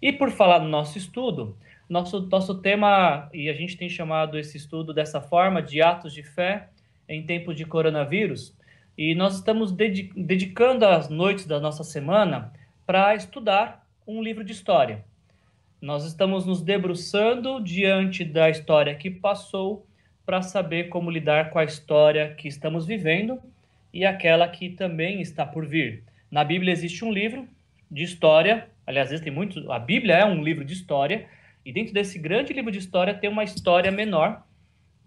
E por falar no nosso estudo, nosso, nosso tema, e a gente tem chamado esse estudo dessa forma, de atos de fé em tempos de coronavírus, e nós estamos dedicando as noites da nossa semana para estudar um livro de história. Nós estamos nos debruçando diante da história que passou para saber como lidar com a história que estamos vivendo e aquela que também está por vir. Na Bíblia existe um livro de história, aliás, existem muitos, a Bíblia é um livro de história, e dentro desse grande livro de história tem uma história menor,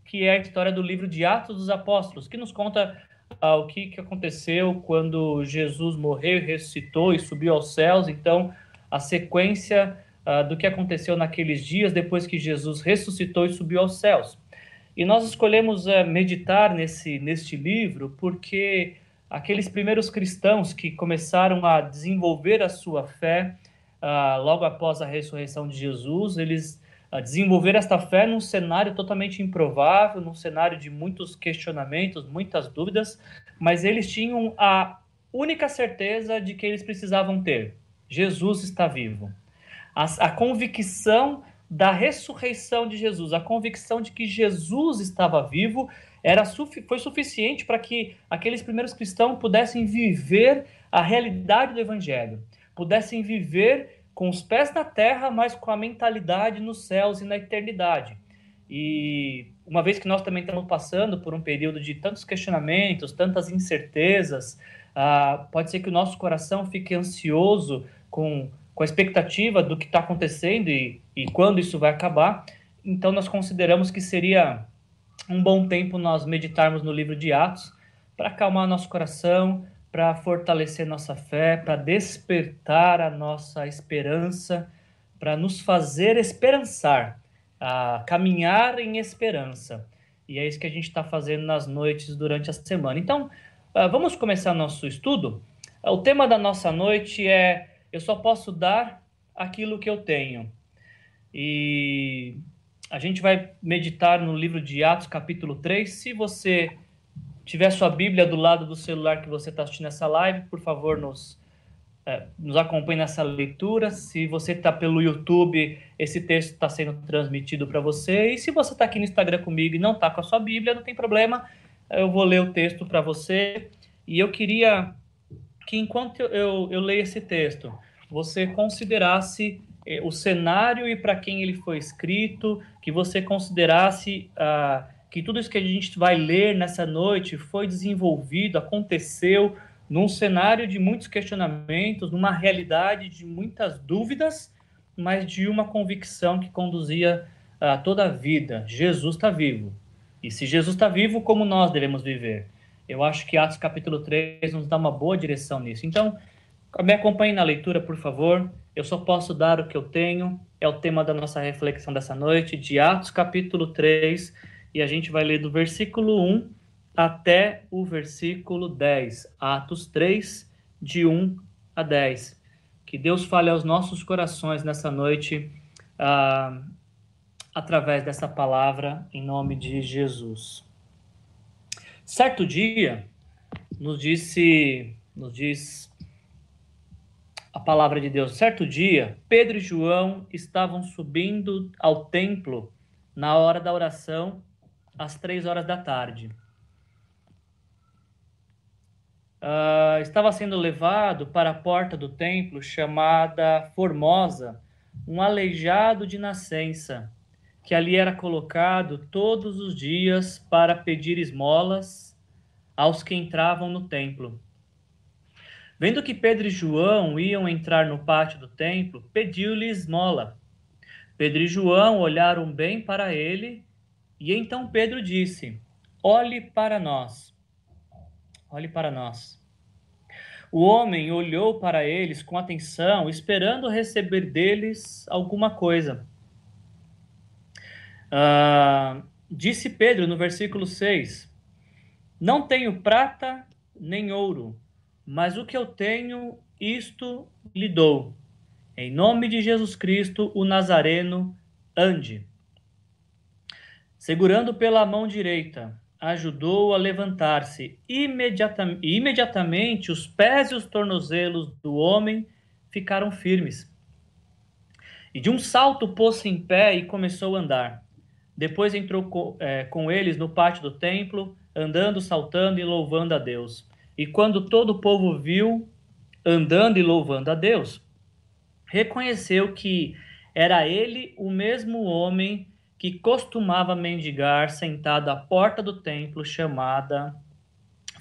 que é a história do livro de Atos dos Apóstolos, que nos conta ah, o que, que aconteceu quando Jesus morreu, ressuscitou e subiu aos céus. Então, a sequência ah, do que aconteceu naqueles dias depois que Jesus ressuscitou e subiu aos céus. E nós escolhemos uh, meditar nesse, neste livro porque aqueles primeiros cristãos que começaram a desenvolver a sua fé uh, logo após a ressurreição de Jesus, eles uh, desenvolveram esta fé num cenário totalmente improvável, num cenário de muitos questionamentos, muitas dúvidas, mas eles tinham a única certeza de que eles precisavam ter: Jesus está vivo. A, a convicção da ressurreição de Jesus, a convicção de que Jesus estava vivo, era foi suficiente para que aqueles primeiros cristãos pudessem viver a realidade do evangelho, pudessem viver com os pés na terra, mas com a mentalidade nos céus e na eternidade. E uma vez que nós também estamos passando por um período de tantos questionamentos, tantas incertezas, ah, pode ser que o nosso coração fique ansioso com com a expectativa do que está acontecendo e, e quando isso vai acabar. Então, nós consideramos que seria um bom tempo nós meditarmos no livro de Atos para acalmar nosso coração, para fortalecer nossa fé, para despertar a nossa esperança, para nos fazer esperançar, a caminhar em esperança. E é isso que a gente está fazendo nas noites durante a semana. Então, ah, vamos começar nosso estudo. O tema da nossa noite é eu só posso dar aquilo que eu tenho. E a gente vai meditar no livro de Atos, capítulo 3. Se você tiver sua Bíblia do lado do celular que você está assistindo essa live, por favor, nos, é, nos acompanhe nessa leitura. Se você está pelo YouTube, esse texto está sendo transmitido para você. E se você está aqui no Instagram comigo e não está com a sua Bíblia, não tem problema, eu vou ler o texto para você. E eu queria que enquanto eu, eu, eu leio esse texto, você considerasse eh, o cenário e para quem ele foi escrito, que você considerasse ah, que tudo isso que a gente vai ler nessa noite foi desenvolvido, aconteceu num cenário de muitos questionamentos, numa realidade de muitas dúvidas, mas de uma convicção que conduzia a toda a vida. Jesus está vivo. E se Jesus está vivo, como nós devemos viver? Eu acho que Atos capítulo 3 nos dá uma boa direção nisso. Então, me acompanhe na leitura, por favor. Eu só posso dar o que eu tenho. É o tema da nossa reflexão dessa noite, de Atos capítulo 3, e a gente vai ler do versículo 1 até o versículo 10. Atos 3, de 1 a 10. Que Deus fale aos nossos corações nessa noite, ah, através dessa palavra, em nome de Jesus. Certo dia, nos disse, nos diz a palavra de Deus. Certo dia, Pedro e João estavam subindo ao templo na hora da oração, às três horas da tarde. Uh, estava sendo levado para a porta do templo chamada Formosa, um aleijado de nascença que ali era colocado todos os dias para pedir esmolas aos que entravam no templo. Vendo que Pedro e João iam entrar no pátio do templo, pediu-lhe esmola. Pedro e João olharam bem para ele, e então Pedro disse: Olhe para nós. Olhe para nós. O homem olhou para eles com atenção, esperando receber deles alguma coisa. Uh, disse Pedro no versículo 6: Não tenho prata nem ouro, mas o que eu tenho, isto lhe dou. Em nome de Jesus Cristo, o Nazareno, ande. Segurando pela mão direita, ajudou a levantar-se. Imediata imediatamente, os pés e os tornozelos do homem ficaram firmes. E de um salto pôs-se em pé e começou a andar. Depois entrou com, é, com eles no pátio do templo, andando, saltando e louvando a Deus. E quando todo o povo viu andando e louvando a Deus, reconheceu que era ele o mesmo homem que costumava mendigar sentado à porta do templo chamada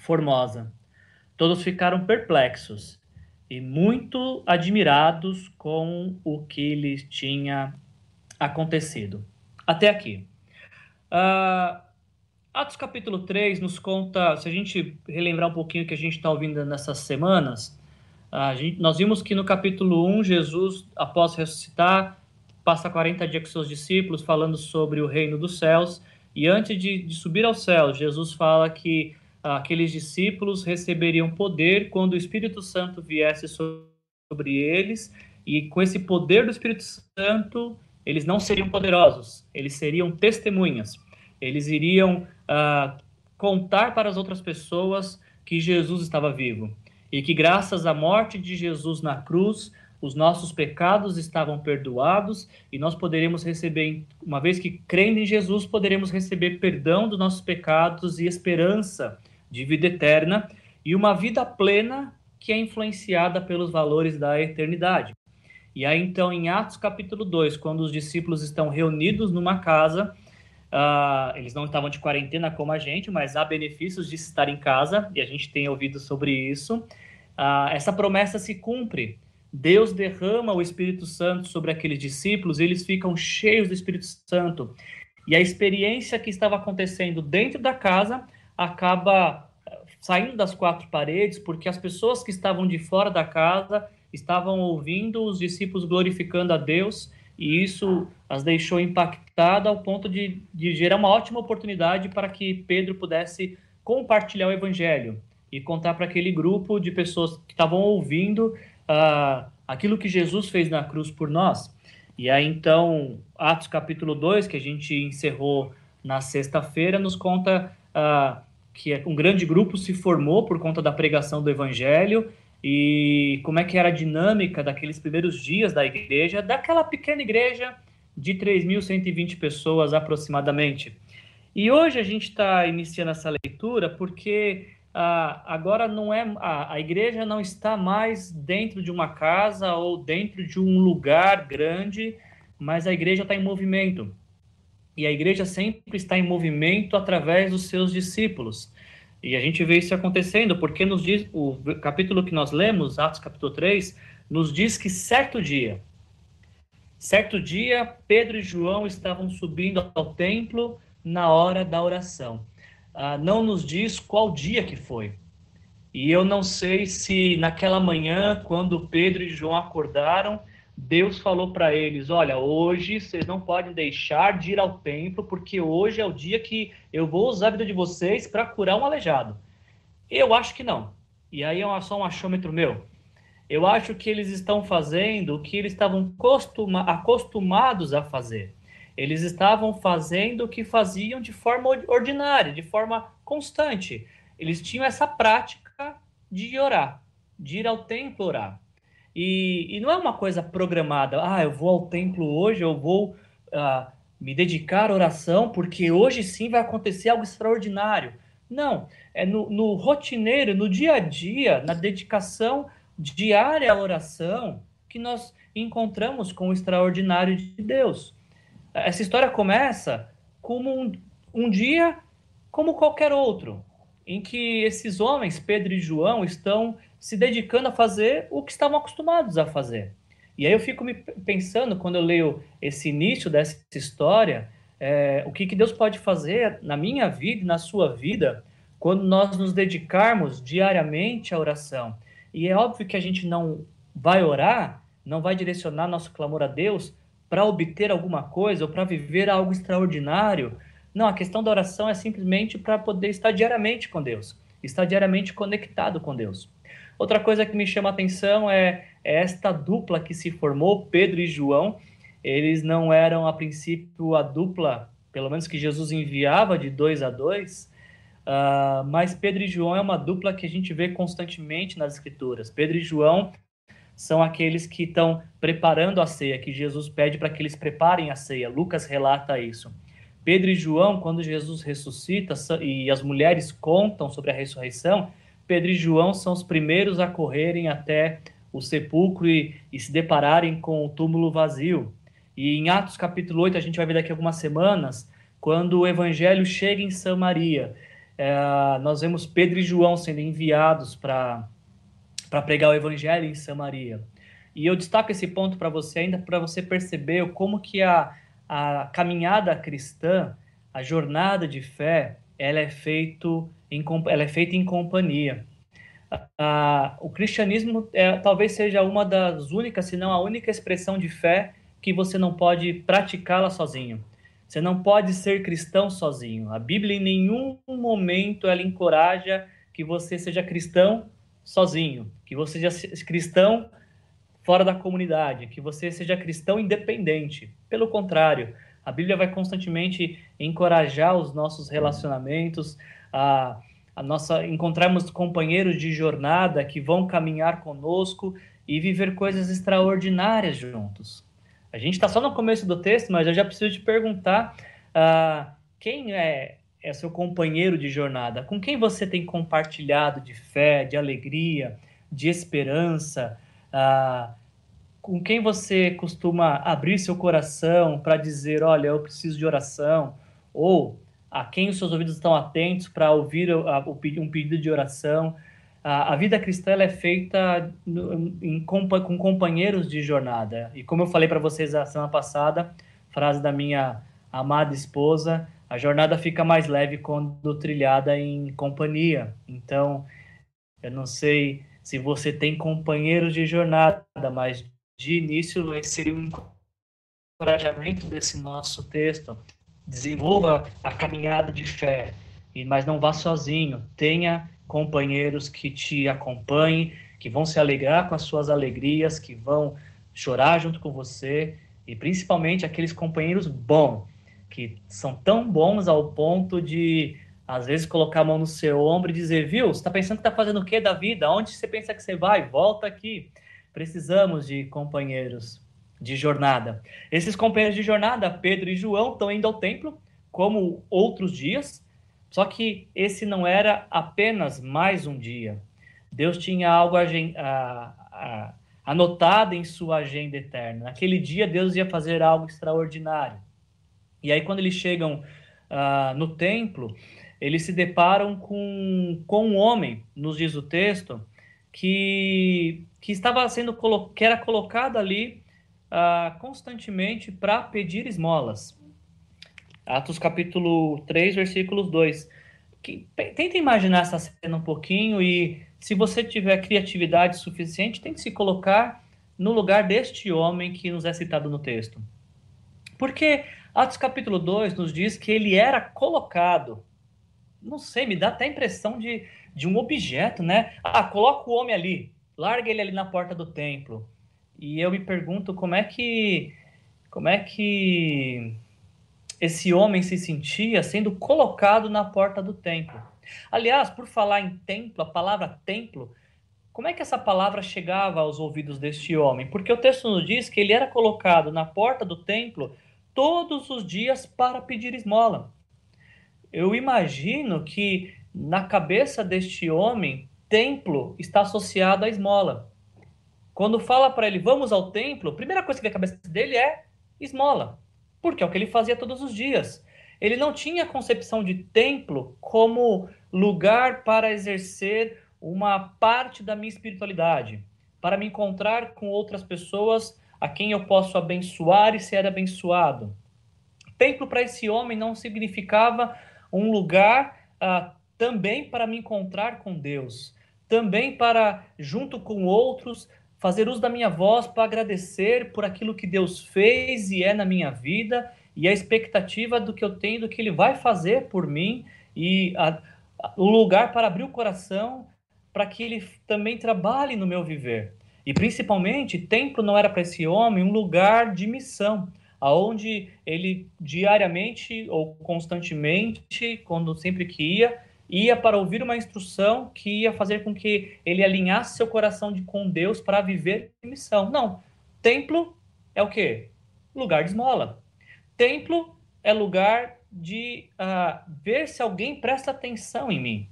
Formosa. Todos ficaram perplexos e muito admirados com o que lhes tinha acontecido. Até aqui. Uh, Atos capítulo 3 nos conta, se a gente relembrar um pouquinho o que a gente está ouvindo nessas semanas, gente, nós vimos que no capítulo 1, Jesus, após ressuscitar, passa 40 dias com seus discípulos falando sobre o reino dos céus, e antes de, de subir ao céu, Jesus fala que ah, aqueles discípulos receberiam poder quando o Espírito Santo viesse sobre eles, e com esse poder do Espírito Santo, eles não seriam poderosos, eles seriam testemunhas. Eles iriam uh, contar para as outras pessoas que Jesus estava vivo. E que, graças à morte de Jesus na cruz, os nossos pecados estavam perdoados e nós poderemos receber, uma vez que crendo em Jesus, poderemos receber perdão dos nossos pecados e esperança de vida eterna e uma vida plena que é influenciada pelos valores da eternidade. E aí, então, em Atos capítulo 2, quando os discípulos estão reunidos numa casa, uh, eles não estavam de quarentena como a gente, mas há benefícios de estar em casa, e a gente tem ouvido sobre isso. Uh, essa promessa se cumpre. Deus derrama o Espírito Santo sobre aqueles discípulos e eles ficam cheios do Espírito Santo. E a experiência que estava acontecendo dentro da casa acaba eh, saindo das quatro paredes, porque as pessoas que estavam de fora da casa estavam ouvindo os discípulos glorificando a Deus e isso as deixou impactadas ao ponto de, de gerar uma ótima oportunidade para que Pedro pudesse compartilhar o evangelho e contar para aquele grupo de pessoas que estavam ouvindo uh, aquilo que Jesus fez na cruz por nós. E aí então, Atos capítulo 2, que a gente encerrou na sexta-feira, nos conta uh, que um grande grupo se formou por conta da pregação do evangelho e como é que era a dinâmica daqueles primeiros dias da igreja, daquela pequena igreja de 3.120 pessoas aproximadamente. E hoje a gente está iniciando essa leitura porque ah, agora não é a, a igreja não está mais dentro de uma casa ou dentro de um lugar grande, mas a igreja está em movimento. E a igreja sempre está em movimento através dos seus discípulos. E a gente vê isso acontecendo, porque nos diz, o capítulo que nós lemos, Atos capítulo 3, nos diz que certo dia, certo dia, Pedro e João estavam subindo ao templo na hora da oração. Ah, não nos diz qual dia que foi. E eu não sei se naquela manhã, quando Pedro e João acordaram, Deus falou para eles: Olha, hoje vocês não podem deixar de ir ao templo, porque hoje é o dia que eu vou usar a vida de vocês para curar um aleijado. Eu acho que não. E aí é só um achômetro meu. Eu acho que eles estão fazendo o que eles estavam acostumados a fazer. Eles estavam fazendo o que faziam de forma ordinária, de forma constante. Eles tinham essa prática de orar, de ir ao templo orar. E, e não é uma coisa programada, ah, eu vou ao templo hoje, eu vou uh, me dedicar à oração, porque hoje sim vai acontecer algo extraordinário. Não, é no, no rotineiro, no dia a dia, na dedicação diária à oração, que nós encontramos com o extraordinário de Deus. Essa história começa como um, um dia como qualquer outro, em que esses homens, Pedro e João, estão se dedicando a fazer o que estavam acostumados a fazer. E aí eu fico me pensando, quando eu leio esse início dessa história, é, o que, que Deus pode fazer na minha vida e na sua vida quando nós nos dedicarmos diariamente à oração. E é óbvio que a gente não vai orar, não vai direcionar nosso clamor a Deus para obter alguma coisa ou para viver algo extraordinário. Não, a questão da oração é simplesmente para poder estar diariamente com Deus, estar diariamente conectado com Deus. Outra coisa que me chama a atenção é, é esta dupla que se formou, Pedro e João. Eles não eram, a princípio, a dupla, pelo menos que Jesus enviava de dois a dois, uh, mas Pedro e João é uma dupla que a gente vê constantemente nas Escrituras. Pedro e João são aqueles que estão preparando a ceia, que Jesus pede para que eles preparem a ceia. Lucas relata isso. Pedro e João, quando Jesus ressuscita e as mulheres contam sobre a ressurreição, Pedro e João são os primeiros a correrem até o sepulcro e, e se depararem com o túmulo vazio. E em Atos capítulo 8, a gente vai ver daqui a algumas semanas, quando o evangelho chega em Samaria, é, nós vemos Pedro e João sendo enviados para pregar o evangelho em Samaria. E eu destaco esse ponto para você ainda para você perceber como que a, a caminhada cristã, a jornada de fé, ela é, feito em, ela é feita em companhia. Ah, o cristianismo é, talvez seja uma das únicas, se não a única expressão de fé que você não pode praticá-la sozinho. Você não pode ser cristão sozinho. A Bíblia em nenhum momento ela encoraja que você seja cristão sozinho, que você seja cristão fora da comunidade, que você seja cristão independente. Pelo contrário, a Bíblia vai constantemente encorajar os nossos relacionamentos, a, a nossa encontrarmos companheiros de jornada que vão caminhar conosco e viver coisas extraordinárias juntos. A gente está só no começo do texto, mas eu já preciso te perguntar uh, quem é, é seu companheiro de jornada? Com quem você tem compartilhado de fé, de alegria, de esperança? Uh, com quem você costuma abrir seu coração para dizer, olha, eu preciso de oração? Ou a quem os seus ouvidos estão atentos para ouvir um pedido de oração? a, a vida cristã é feita com companheiros de jornada. E como eu falei para vocês a semana passada, frase da minha amada esposa, a jornada fica mais leve quando trilhada em companhia. Então, eu não sei se você tem companheiros de jornada, mas de início seria um encorajamento desse nosso texto. Desenvolva a caminhada de fé, mas não vá sozinho. Tenha companheiros que te acompanhem, que vão se alegrar com as suas alegrias, que vão chorar junto com você, e principalmente aqueles companheiros bons, que são tão bons ao ponto de, às vezes, colocar a mão no seu ombro e dizer: Viu, você está pensando que está fazendo o que da vida? Onde você pensa que você vai? Volta aqui. Precisamos de companheiros de jornada. Esses companheiros de jornada, Pedro e João, estão indo ao templo, como outros dias, só que esse não era apenas mais um dia. Deus tinha algo anotado em sua agenda eterna. Naquele dia, Deus ia fazer algo extraordinário. E aí, quando eles chegam uh, no templo, eles se deparam com, com um homem, nos diz o texto, que, que estava sendo que era colocado ali uh, constantemente para pedir esmolas. Atos capítulo 3, versículos 2. Que, tenta imaginar essa cena um pouquinho e, se você tiver criatividade suficiente, tente se colocar no lugar deste homem que nos é citado no texto. Porque Atos capítulo 2 nos diz que ele era colocado. Não sei, me dá até a impressão de, de um objeto, né? Ah, coloca o homem ali, larga ele ali na porta do templo. E eu me pergunto como é que como é que esse homem se sentia sendo colocado na porta do templo. Aliás, por falar em templo, a palavra templo, como é que essa palavra chegava aos ouvidos deste homem? Porque o texto nos diz que ele era colocado na porta do templo todos os dias para pedir esmola. Eu imagino que na cabeça deste homem, templo está associado à esmola. Quando fala para ele, vamos ao templo, a primeira coisa que vem à cabeça dele é esmola porque é o que ele fazia todos os dias. Ele não tinha concepção de templo como lugar para exercer uma parte da minha espiritualidade, para me encontrar com outras pessoas a quem eu posso abençoar e ser abençoado. Templo para esse homem não significava um lugar ah, também para me encontrar com Deus, também para, junto com outros, fazer uso da minha voz para agradecer por aquilo que Deus fez e é na minha vida e a expectativa do que eu tenho, do que Ele vai fazer por mim e o lugar para abrir o coração para que Ele também trabalhe no meu viver. E principalmente, templo não era para esse homem um lugar de missão, aonde ele diariamente ou constantemente, quando sempre que ia, ia para ouvir uma instrução que ia fazer com que ele alinhasse seu coração de, com Deus para viver missão. Não. Templo é o quê? Lugar de esmola. Templo é lugar de uh, ver se alguém presta atenção em mim.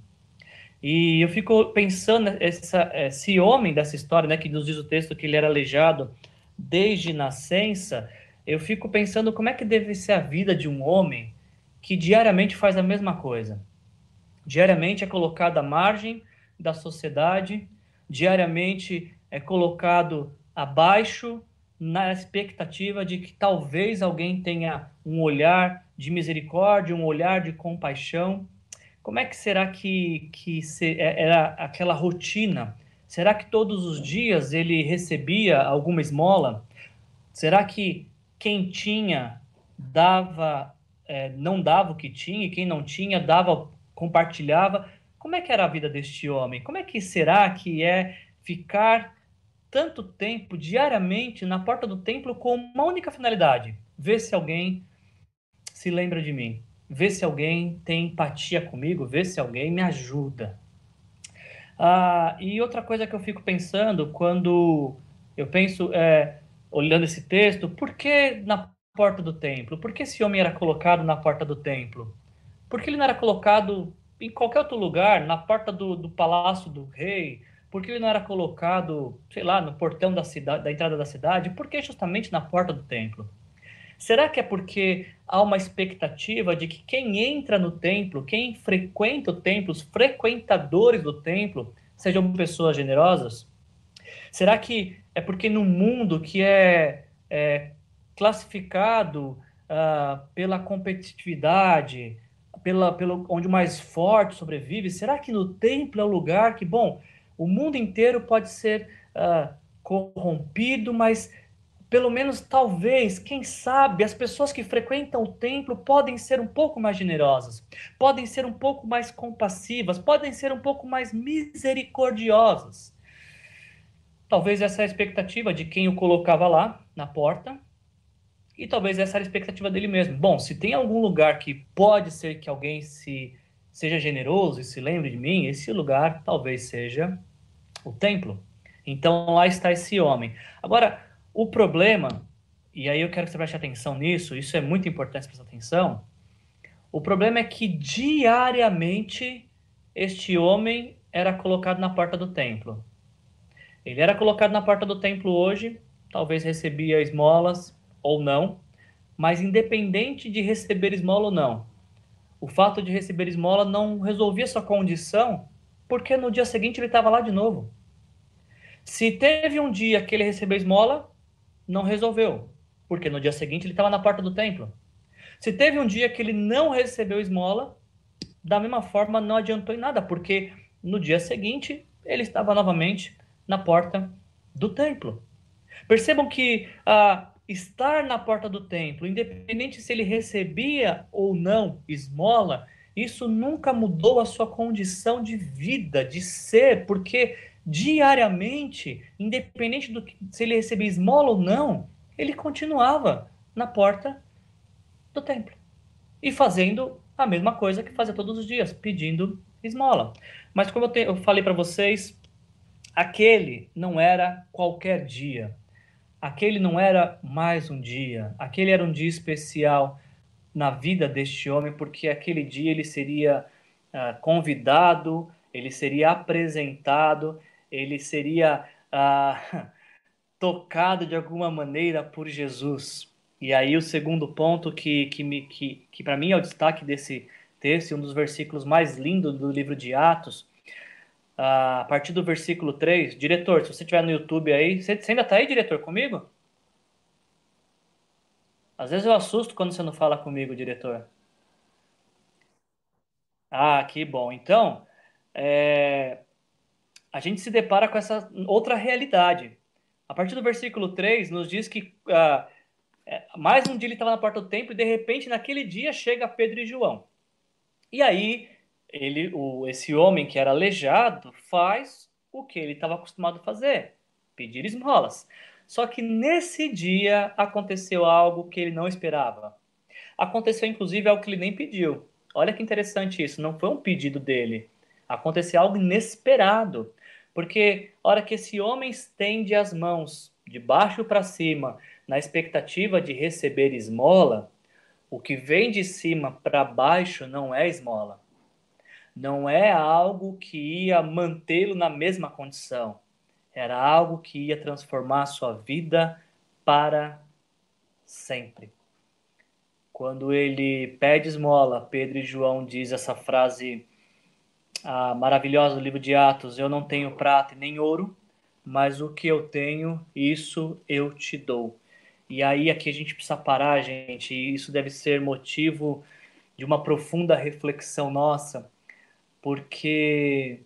E eu fico pensando, essa, esse homem dessa história, né, que nos diz o texto que ele era aleijado desde nascença, eu fico pensando como é que deve ser a vida de um homem que diariamente faz a mesma coisa. Diariamente é colocado à margem da sociedade, diariamente é colocado abaixo na expectativa de que talvez alguém tenha um olhar de misericórdia, um olhar de compaixão. Como é que será que, que se, é, era aquela rotina? Será que todos os dias ele recebia alguma esmola? Será que quem tinha dava, é, não dava o que tinha, e quem não tinha dava, compartilhava? Como é que era a vida deste homem? Como é que será que é ficar tanto tempo diariamente na porta do templo com uma única finalidade: ver se alguém se lembra de mim, ver se alguém tem empatia comigo, ver se alguém me ajuda. Ah, e outra coisa que eu fico pensando quando eu penso, é, olhando esse texto, por que na porta do templo? Por que esse homem era colocado na porta do templo? Por que ele não era colocado em qualquer outro lugar, na porta do, do palácio do rei, por que ele não era colocado, sei lá, no portão da cidade, da entrada da cidade? Por que justamente na porta do templo? Será que é porque há uma expectativa de que quem entra no templo, quem frequenta o templo, os frequentadores do templo, sejam pessoas generosas? Será que é porque no mundo que é, é classificado uh, pela competitividade, pela, pelo, onde o mais forte sobrevive, será que no templo é o lugar que, bom, o mundo inteiro pode ser uh, corrompido, mas pelo menos talvez, quem sabe, as pessoas que frequentam o templo podem ser um pouco mais generosas, podem ser um pouco mais compassivas, podem ser um pouco mais misericordiosas. Talvez essa é a expectativa de quem o colocava lá na porta, e talvez essa era a expectativa dele mesmo. Bom, se tem algum lugar que pode ser que alguém se seja generoso e se lembre de mim, esse lugar talvez seja o templo. Então lá está esse homem. Agora, o problema, e aí eu quero que você preste atenção nisso, isso é muito importante prestar atenção. O problema é que diariamente este homem era colocado na porta do templo. Ele era colocado na porta do templo hoje, talvez recebia esmolas ou não, mas independente de receber esmola ou não, o fato de receber esmola não resolvia sua condição porque no dia seguinte ele estava lá de novo. Se teve um dia que ele recebeu esmola, não resolveu, porque no dia seguinte ele estava na porta do templo. Se teve um dia que ele não recebeu esmola, da mesma forma não adiantou em nada, porque no dia seguinte ele estava novamente na porta do templo. Percebam que ah, estar na porta do templo, independente se ele recebia ou não esmola, isso nunca mudou a sua condição de vida, de ser, porque diariamente, independente do que, se ele recebia esmola ou não, ele continuava na porta do templo e fazendo a mesma coisa que fazia todos os dias, pedindo esmola. Mas como eu, te, eu falei para vocês, aquele não era qualquer dia. Aquele não era mais um dia. Aquele era um dia especial na vida deste homem, porque aquele dia ele seria uh, convidado, ele seria apresentado, ele seria uh, tocado de alguma maneira por Jesus. E aí o segundo ponto que, que, me, que, que para mim é o destaque desse texto, um dos versículos mais lindos do livro de Atos, uh, a partir do versículo 3. Diretor, se você estiver no YouTube aí, você, você ainda está aí, diretor, comigo? Às vezes eu assusto quando você não fala comigo, diretor. Ah, que bom. Então, é, a gente se depara com essa outra realidade. A partir do versículo 3, nos diz que ah, é, mais um dia ele estava na porta do templo e de repente naquele dia chega Pedro e João. E aí ele, o, esse homem que era aleijado faz o que ele estava acostumado a fazer, pedir esmolas. Só que nesse dia aconteceu algo que ele não esperava. Aconteceu inclusive algo que ele nem pediu. Olha que interessante isso, não foi um pedido dele. Aconteceu algo inesperado. Porque hora que esse homem estende as mãos de baixo para cima, na expectativa de receber esmola, o que vem de cima para baixo não é esmola. Não é algo que ia mantê-lo na mesma condição. Era algo que ia transformar a sua vida para sempre. Quando ele pede esmola, Pedro e João diz essa frase ah, maravilhosa do livro de Atos: Eu não tenho prata nem ouro, mas o que eu tenho, isso eu te dou. E aí aqui a gente precisa parar, gente, e isso deve ser motivo de uma profunda reflexão nossa, porque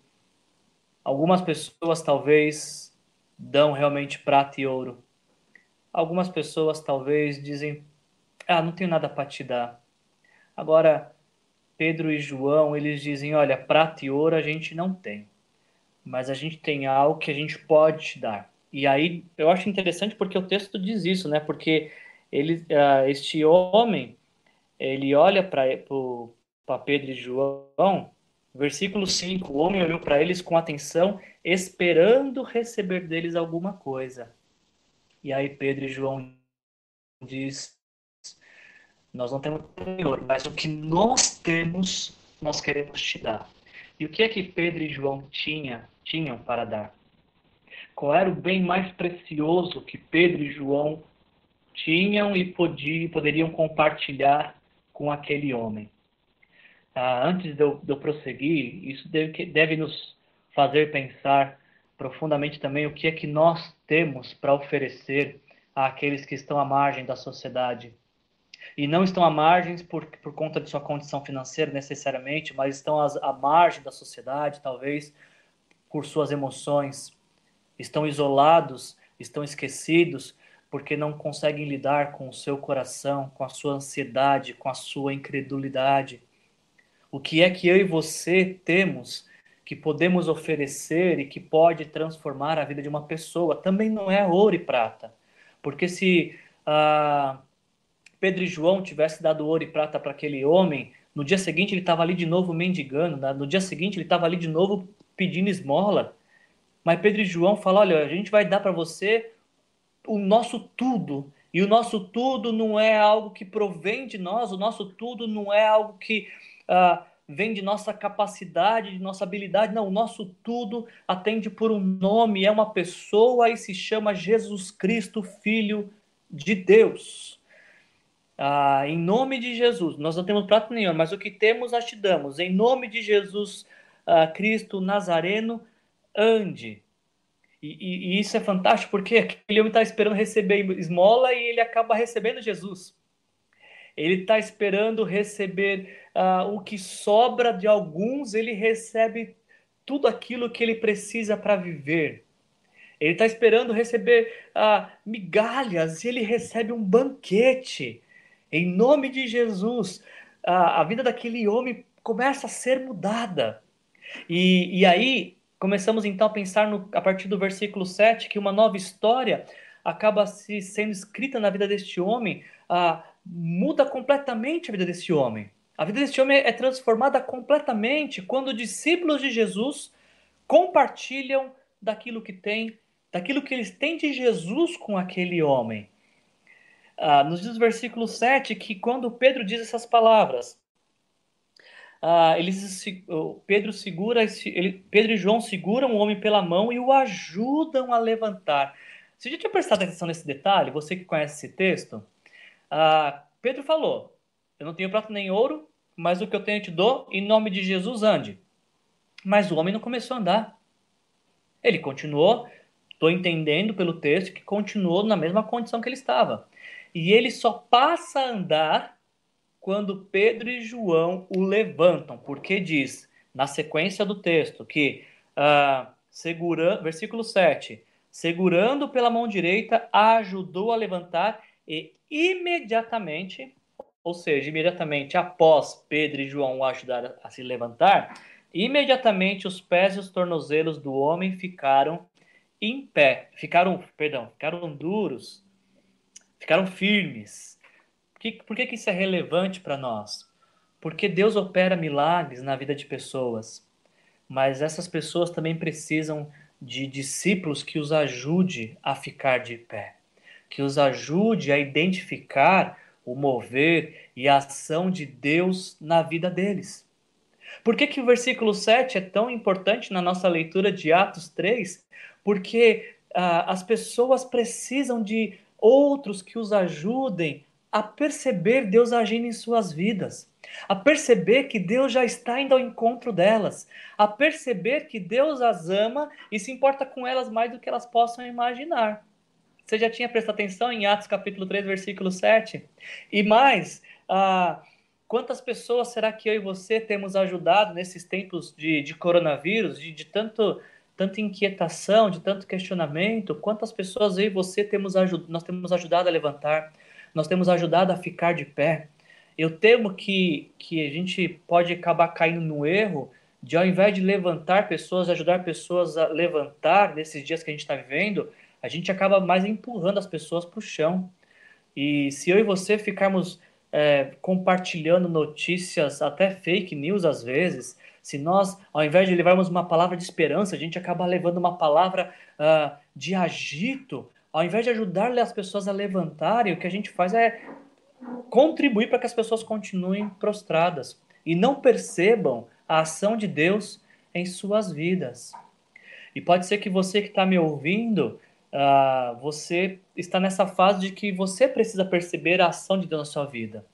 algumas pessoas talvez dão realmente prata e ouro. Algumas pessoas talvez dizem: "Ah, não tenho nada para te dar". Agora Pedro e João, eles dizem: "Olha, prata e ouro a gente não tem, mas a gente tem algo que a gente pode te dar". E aí eu acho interessante porque o texto diz isso, né? Porque ele, uh, este homem, ele olha para Pedro e João, versículo 5, o homem olhou para eles com atenção, esperando receber deles alguma coisa. E aí Pedro e João diz, nós não temos Senhor, mas o que nós temos, nós queremos te dar. E o que é que Pedro e João tinha, tinham para dar? Qual era o bem mais precioso que Pedro e João tinham e podiam, poderiam compartilhar com aquele homem? Ah, antes de eu, de eu, prosseguir, isso deve, deve nos fazer pensar profundamente também o que é que nós temos para oferecer àqueles que estão à margem da sociedade. E não estão à margem por, por conta de sua condição financeira necessariamente, mas estão à margem da sociedade, talvez por suas emoções, estão isolados, estão esquecidos, porque não conseguem lidar com o seu coração, com a sua ansiedade, com a sua incredulidade. O que é que eu e você temos que podemos oferecer e que pode transformar a vida de uma pessoa? Também não é ouro e prata. Porque se ah, Pedro e João tivessem dado ouro e prata para aquele homem, no dia seguinte ele estava ali de novo mendigando, né? no dia seguinte ele estava ali de novo pedindo esmola. Mas Pedro e João falam: olha, a gente vai dar para você o nosso tudo. E o nosso tudo não é algo que provém de nós, o nosso tudo não é algo que uh, vem de nossa capacidade, de nossa habilidade. Não, o nosso tudo atende por um nome, é uma pessoa e se chama Jesus Cristo, Filho de Deus. Ah, em nome de Jesus, nós não temos prato nenhum, mas o que temos nós te damos. Em nome de Jesus ah, Cristo Nazareno, ande. E, e, e isso é fantástico porque aquele homem está esperando receber esmola e ele acaba recebendo Jesus. Ele está esperando receber uh, o que sobra de alguns, ele recebe tudo aquilo que ele precisa para viver. Ele está esperando receber uh, migalhas e ele recebe um banquete. Em nome de Jesus, uh, a vida daquele homem começa a ser mudada. E, e aí Começamos então a pensar no, a partir do versículo 7 que uma nova história acaba se sendo escrita na vida deste homem, muda completamente a vida desse homem. A vida deste homem é transformada completamente quando discípulos de Jesus compartilham daquilo que tem, daquilo que eles têm de Jesus com aquele homem. Ah, nos diz o versículo 7 que quando Pedro diz essas palavras, ah, eles, Pedro segura, ele, Pedro e João seguram o homem pela mão e o ajudam a levantar. Você já tinha prestado atenção nesse detalhe? Você que conhece esse texto? Ah, Pedro falou: Eu não tenho prata nem ouro, mas o que eu tenho eu te dou, em nome de Jesus ande. Mas o homem não começou a andar. Ele continuou, estou entendendo pelo texto que continuou na mesma condição que ele estava. E ele só passa a andar quando Pedro e João o levantam, porque diz, na sequência do texto, que, uh, segurando, versículo 7, segurando pela mão direita, ajudou a levantar e imediatamente, ou seja, imediatamente após Pedro e João o ajudar a se levantar, imediatamente os pés e os tornozelos do homem ficaram em pé, ficaram, perdão, ficaram duros, ficaram firmes que, por que, que isso é relevante para nós? Porque Deus opera milagres na vida de pessoas, mas essas pessoas também precisam de discípulos que os ajude a ficar de pé, que os ajude a identificar o mover e a ação de Deus na vida deles. Por que, que o versículo 7 é tão importante na nossa leitura de Atos 3? Porque ah, as pessoas precisam de outros que os ajudem a perceber Deus agindo em suas vidas a perceber que Deus já está indo ao encontro delas, a perceber que Deus as ama e se importa com elas mais do que elas possam imaginar. Você já tinha prestado atenção em Atos capítulo 3, versículo 7? E mais, ah, quantas pessoas será que eu e você temos ajudado nesses tempos de, de coronavírus, de, de tanto, tanta inquietação, de tanto questionamento? Quantas pessoas eu e você temos nós temos ajudado a levantar? Nós temos ajudado a ficar de pé? Eu temo que, que a gente pode acabar caindo no erro de, ao invés de levantar pessoas, ajudar pessoas a levantar nesses dias que a gente está vivendo, a gente acaba mais empurrando as pessoas para o chão. E se eu e você ficarmos é, compartilhando notícias, até fake news às vezes, se nós, ao invés de levarmos uma palavra de esperança, a gente acaba levando uma palavra uh, de agito, ao invés de ajudar as pessoas a levantarem, o que a gente faz é contribuir para que as pessoas continuem prostradas e não percebam a ação de Deus em suas vidas. E pode ser que você que está me ouvindo, uh, você está nessa fase de que você precisa perceber a ação de Deus na sua vida.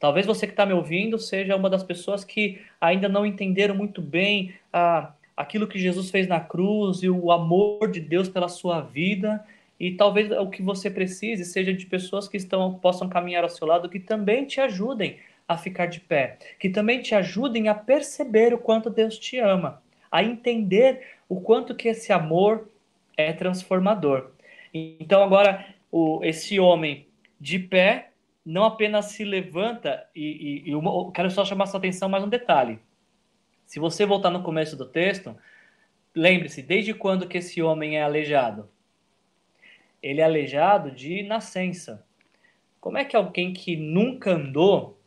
Talvez você que está me ouvindo seja uma das pessoas que ainda não entenderam muito bem uh, aquilo que Jesus fez na cruz e o amor de Deus pela sua vida e talvez o que você precise seja de pessoas que estão, possam caminhar ao seu lado, que também te ajudem a ficar de pé, que também te ajudem a perceber o quanto Deus te ama, a entender o quanto que esse amor é transformador. Então agora o, esse homem de pé não apenas se levanta e, e, e uma, quero só chamar sua atenção mais um detalhe. Se você voltar no começo do texto, lembre-se desde quando que esse homem é aleijado ele é aleijado de nascença. Como é que alguém que nunca andou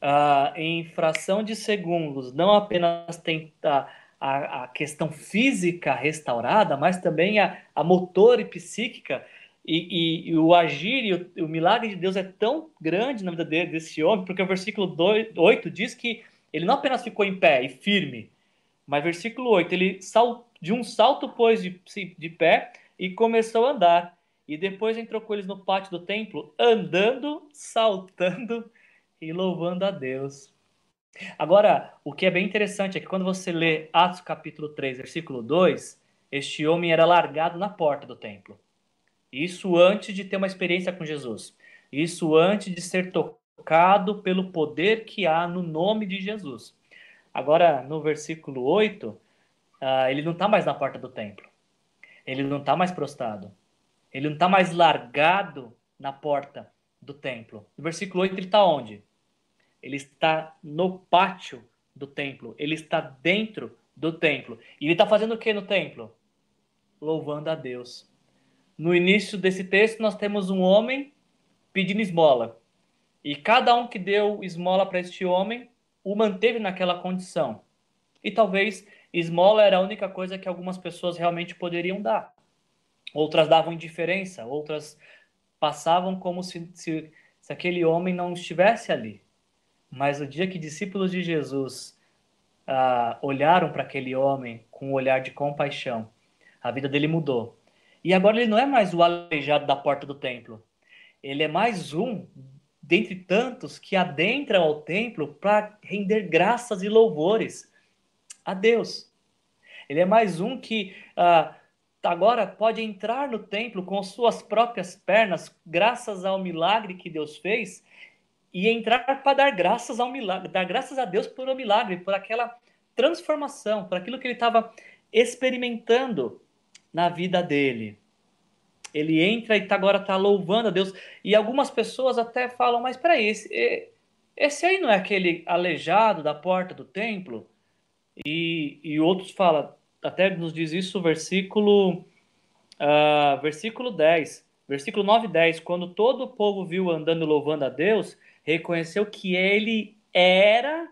uh, em fração de segundos não apenas tem a, a, questão física restaurada, mas também a, a motor e psíquica, e, e, e, o agir e o, o, milagre de Deus é tão grande na vida desse homem, porque o versículo 2, 8 diz que ele não apenas ficou em pé e firme, mas versículo 8, ele sal, de um salto pôs de, de pé e começou a andar. E depois entrou com eles no pátio do templo, andando, saltando e louvando a Deus. Agora, o que é bem interessante é que quando você lê Atos capítulo 3, versículo 2, este homem era largado na porta do templo. Isso antes de ter uma experiência com Jesus. Isso antes de ser tocado pelo poder que há no nome de Jesus. Agora, no versículo 8, uh, ah, ele não está mais na porta do templo. Ele não está mais prostrado. Ele não está mais largado na porta do templo. No versículo 8, ele está onde? Ele está no pátio do templo. Ele está dentro do templo. E ele está fazendo o que no templo? Louvando a Deus. No início desse texto, nós temos um homem pedindo esmola. E cada um que deu esmola para este homem o manteve naquela condição. E talvez esmola era a única coisa que algumas pessoas realmente poderiam dar. Outras davam indiferença, outras passavam como se, se, se aquele homem não estivesse ali. Mas o dia que discípulos de Jesus ah, olharam para aquele homem com um olhar de compaixão, a vida dele mudou. E agora ele não é mais o aleijado da porta do templo. Ele é mais um dentre tantos que adentram ao templo para render graças e louvores a Deus. Ele é mais um que ah, agora pode entrar no templo com suas próprias pernas, graças ao milagre que Deus fez, e entrar para dar graças ao milagre, dar graças a Deus por o milagre, por aquela transformação, por aquilo que ele estava experimentando na vida dele. Ele entra e tá, agora está louvando a Deus. E algumas pessoas até falam, mas peraí, esse, esse aí não é aquele aleijado da porta do templo? E, e outros falam, até nos diz isso o versículo, uh, versículo 10. Versículo 9 e 10. Quando todo o povo viu andando louvando a Deus, reconheceu que ele era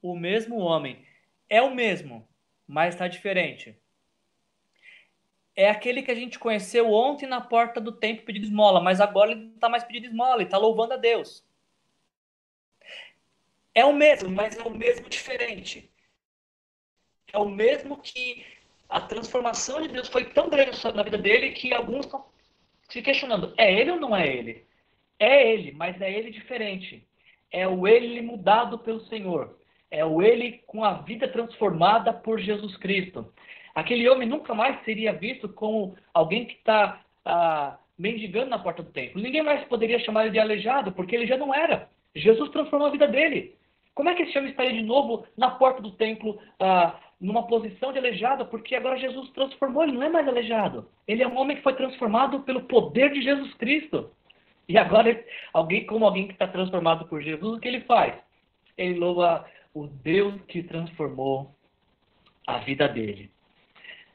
o mesmo homem. É o mesmo, mas está diferente. É aquele que a gente conheceu ontem na porta do templo pedindo esmola, mas agora ele não está mais pedindo esmola, ele está louvando a Deus. É o mesmo, mas é o mesmo diferente. É o mesmo que a transformação de Deus foi tão grande na vida dele que alguns estão se questionando: é ele ou não é ele? É ele, mas é ele diferente. É o ele mudado pelo Senhor. É o ele com a vida transformada por Jesus Cristo. Aquele homem nunca mais seria visto como alguém que está ah, mendigando na porta do templo. Ninguém mais poderia chamar ele de aleijado, porque ele já não era. Jesus transformou a vida dele. Como é que esse homem estaria de novo na porta do templo, ah, numa posição de aleijado? Porque agora Jesus transformou, ele não é mais aleijado. Ele é um homem que foi transformado pelo poder de Jesus Cristo. E agora, alguém como alguém que está transformado por Jesus, o que ele faz? Ele louva o Deus que transformou a vida dele.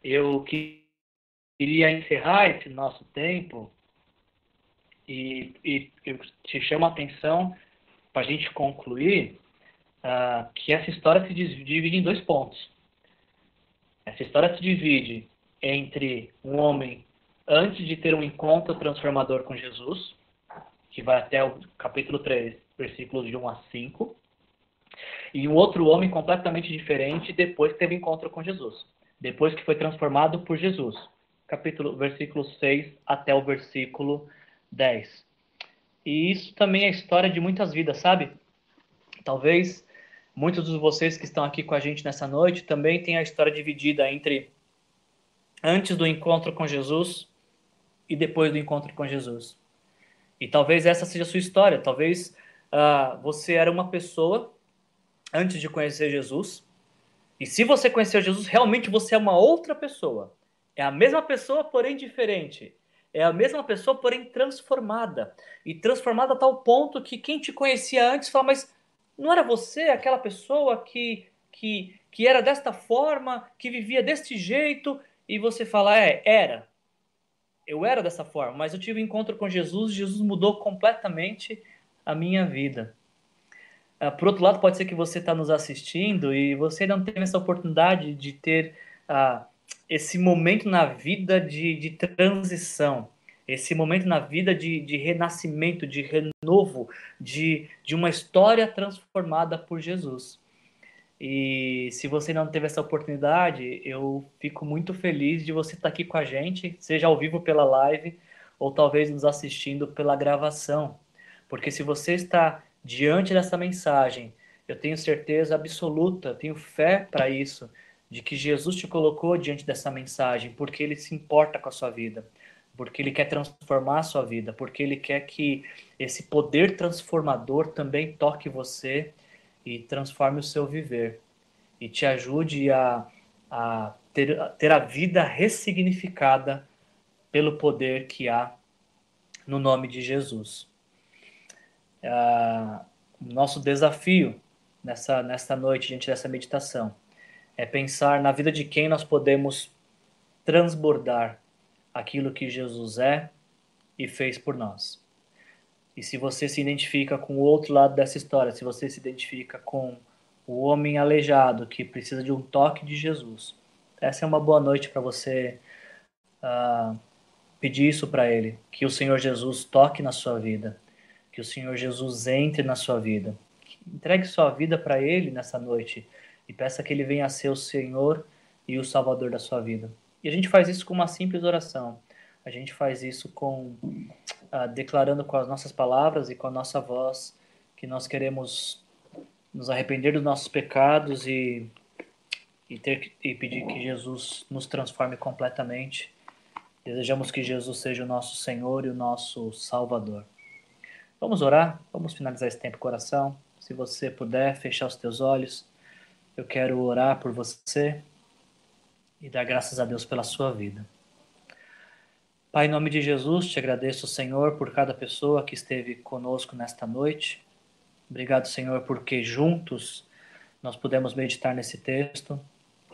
Eu queria encerrar esse nosso tempo e, e eu te chamo a atenção para a gente concluir uh, que essa história se divide em dois pontos. Essa história se divide entre um homem antes de ter um encontro transformador com Jesus, que vai até o capítulo 3, versículos de 1 a 5. E um outro homem completamente diferente depois que teve encontro com Jesus. Depois que foi transformado por Jesus. Capítulo, versículo 6 até o versículo 10. E isso também é história de muitas vidas, sabe? Talvez muitos de vocês que estão aqui com a gente nessa noite também tenham a história dividida entre antes do encontro com Jesus e depois do encontro com Jesus. E talvez essa seja a sua história. Talvez uh, você era uma pessoa antes de conhecer Jesus. E se você conhecer Jesus, realmente você é uma outra pessoa. É a mesma pessoa, porém diferente. É a mesma pessoa, porém transformada. E transformada a tal ponto que quem te conhecia antes fala, mas não era você aquela pessoa que, que, que era desta forma, que vivia deste jeito? E você fala, é, era eu era dessa forma, mas eu tive um encontro com Jesus, Jesus mudou completamente a minha vida. Uh, por outro lado, pode ser que você está nos assistindo e você não teve essa oportunidade de ter uh, esse momento na vida de, de transição, esse momento na vida de, de renascimento, de renovo, de, de uma história transformada por Jesus. E se você não teve essa oportunidade, eu fico muito feliz de você estar aqui com a gente, seja ao vivo pela live ou talvez nos assistindo pela gravação. Porque se você está diante dessa mensagem, eu tenho certeza absoluta, tenho fé para isso, de que Jesus te colocou diante dessa mensagem, porque ele se importa com a sua vida, porque ele quer transformar a sua vida, porque ele quer que esse poder transformador também toque você e transforme o seu viver e te ajude a, a, ter, a ter a vida ressignificada pelo poder que há no nome de Jesus. Uh, nosso desafio nessa, nessa noite, diante dessa meditação, é pensar na vida de quem nós podemos transbordar aquilo que Jesus é e fez por nós. E se você se identifica com o outro lado dessa história, se você se identifica com o homem aleijado que precisa de um toque de Jesus, essa é uma boa noite para você uh, pedir isso para Ele, que o Senhor Jesus toque na sua vida, que o Senhor Jesus entre na sua vida, entregue sua vida para Ele nessa noite e peça que Ele venha a ser o Senhor e o Salvador da sua vida. E a gente faz isso com uma simples oração. A gente faz isso com uh, declarando com as nossas palavras e com a nossa voz que nós queremos nos arrepender dos nossos pecados e, e, ter, e pedir que Jesus nos transforme completamente. Desejamos que Jesus seja o nosso Senhor e o nosso Salvador. Vamos orar, vamos finalizar esse tempo com oração. Se você puder fechar os teus olhos, eu quero orar por você e dar graças a Deus pela sua vida. Pai, em nome de Jesus, te agradeço, Senhor, por cada pessoa que esteve conosco nesta noite. Obrigado, Senhor, porque juntos nós pudemos meditar nesse texto.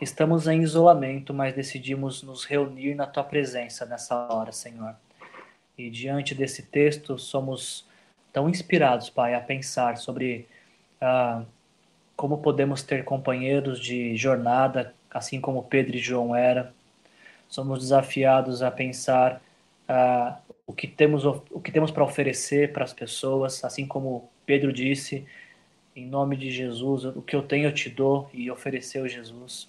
Estamos em isolamento, mas decidimos nos reunir na tua presença nessa hora, Senhor. E diante desse texto, somos tão inspirados, Pai, a pensar sobre ah, como podemos ter companheiros de jornada, assim como Pedro e João eram. Somos desafiados a pensar ah, o que temos o que temos para oferecer para as pessoas, assim como Pedro disse, em nome de Jesus, o que eu tenho eu te dou e ofereceu Jesus.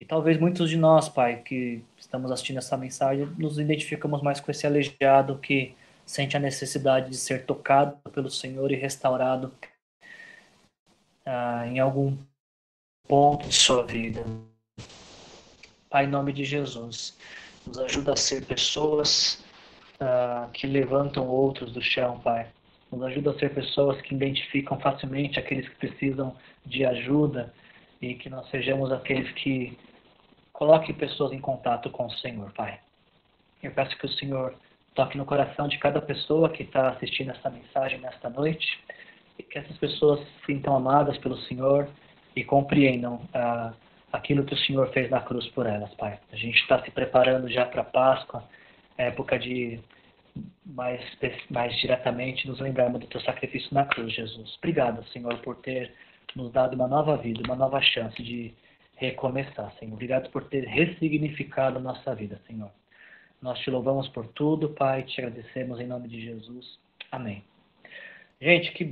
E talvez muitos de nós, Pai, que estamos assistindo essa mensagem, nos identificamos mais com esse aleijado que sente a necessidade de ser tocado pelo Senhor e restaurado ah, em algum ponto de sua vida. Pai, em nome de Jesus, nos ajuda a ser pessoas uh, que levantam outros do chão, Pai. Nos ajuda a ser pessoas que identificam facilmente aqueles que precisam de ajuda e que nós sejamos aqueles que coloquem pessoas em contato com o Senhor, Pai. Eu peço que o Senhor toque no coração de cada pessoa que está assistindo essa mensagem nesta noite e que essas pessoas se sintam amadas pelo Senhor e compreendam uh, aquilo que o Senhor fez na cruz por elas, Pai. A gente está se preparando já para a Páscoa, época de mais, mais diretamente nos lembrarmos do teu sacrifício na cruz, Jesus. Obrigado, Senhor, por ter nos dado uma nova vida, uma nova chance de recomeçar, Senhor. Obrigado por ter ressignificado a nossa vida, Senhor. Nós te louvamos por tudo, Pai, te agradecemos em nome de Jesus. Amém. Gente, que